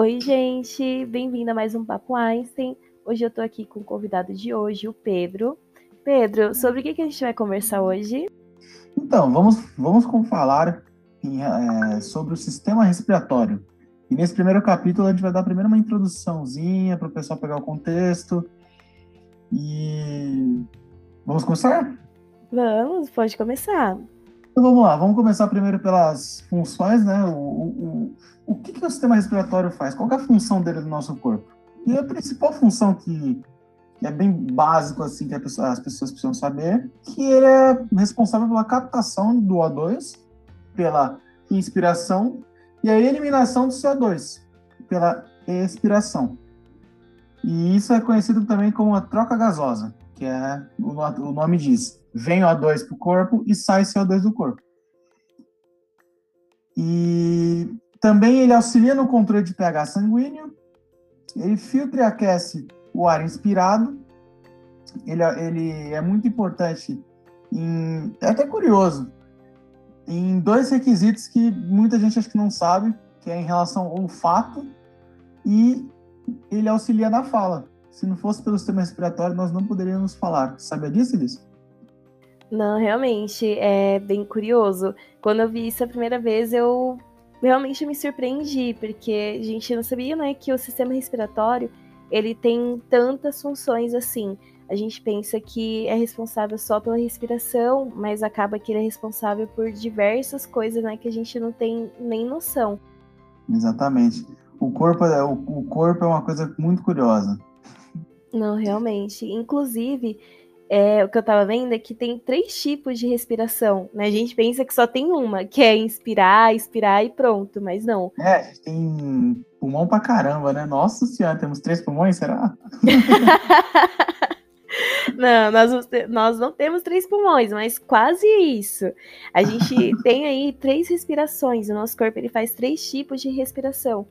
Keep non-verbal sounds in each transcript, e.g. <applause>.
Oi, gente, bem-vindo a mais um Papo Einstein. Hoje eu tô aqui com o convidado de hoje, o Pedro. Pedro, sobre o que, que a gente vai conversar hoje? Então, vamos, vamos falar em, é, sobre o sistema respiratório. E nesse primeiro capítulo a gente vai dar primeiro uma introduçãozinha para o pessoal pegar o contexto. E vamos começar? Vamos, pode começar. Então vamos lá, vamos começar primeiro pelas funções, né? O, o, o, que, que o sistema respiratório faz? Qual é a função dele no nosso corpo? E a principal função que, que é bem básico, assim, que pessoa, as pessoas precisam saber, que ele é responsável pela captação do O2, pela inspiração, e a eliminação do CO2, pela expiração. E isso é conhecido também como a troca gasosa, que é o, nome diz vem O2 para o corpo e sai CO2 do corpo. E também ele auxilia no controle de pH sanguíneo, ele filtra e aquece o ar inspirado, ele, ele é muito importante, em, é até curioso, em dois requisitos que muita gente acho que não sabe, que é em relação ao olfato e ele auxilia na fala. Se não fosse pelo sistema respiratório, nós não poderíamos falar. Sabia disso, Elis? Não, realmente, é bem curioso. Quando eu vi isso a primeira vez, eu realmente me surpreendi, porque a gente não sabia, né, que o sistema respiratório, ele tem tantas funções assim. A gente pensa que é responsável só pela respiração, mas acaba que ele é responsável por diversas coisas, né, que a gente não tem nem noção. Exatamente. O corpo, é, o, o corpo é uma coisa muito curiosa. Não, realmente. Inclusive, é, o que eu tava vendo é que tem três tipos de respiração, né? A gente pensa que só tem uma, que é inspirar, expirar e pronto, mas não. É, a gente tem pulmão pra caramba, né? Nossa senhora, temos três pulmões, será? <laughs> não, nós, nós não temos três pulmões, mas quase isso. A gente <laughs> tem aí três respirações, o nosso corpo ele faz três tipos de respiração.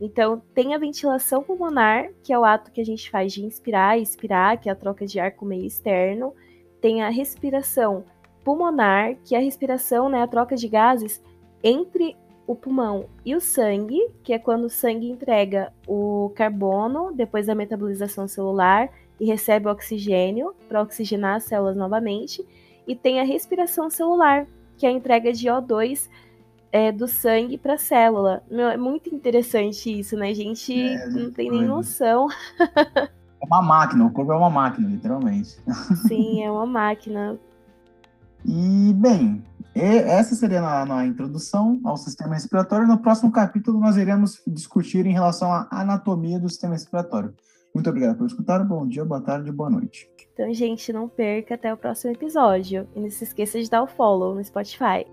Então, tem a ventilação pulmonar, que é o ato que a gente faz de inspirar e expirar, que é a troca de ar com o meio externo. Tem a respiração pulmonar, que é a respiração, né, a troca de gases entre o pulmão e o sangue, que é quando o sangue entrega o carbono depois da metabolização celular e recebe o oxigênio para oxigenar as células novamente. E tem a respiração celular, que é a entrega de O2 é, do sangue para a célula. Meu, é muito interessante isso, né? A gente é, não tem nem noção. <laughs> É uma máquina, o corpo é uma máquina, literalmente. Sim, <laughs> é uma máquina. E, bem, essa seria a introdução ao sistema respiratório. No próximo capítulo, nós iremos discutir em relação à anatomia do sistema respiratório. Muito obrigado por escutar. Bom dia, boa tarde, boa noite. Então, gente, não perca até o próximo episódio. E não se esqueça de dar o follow no Spotify.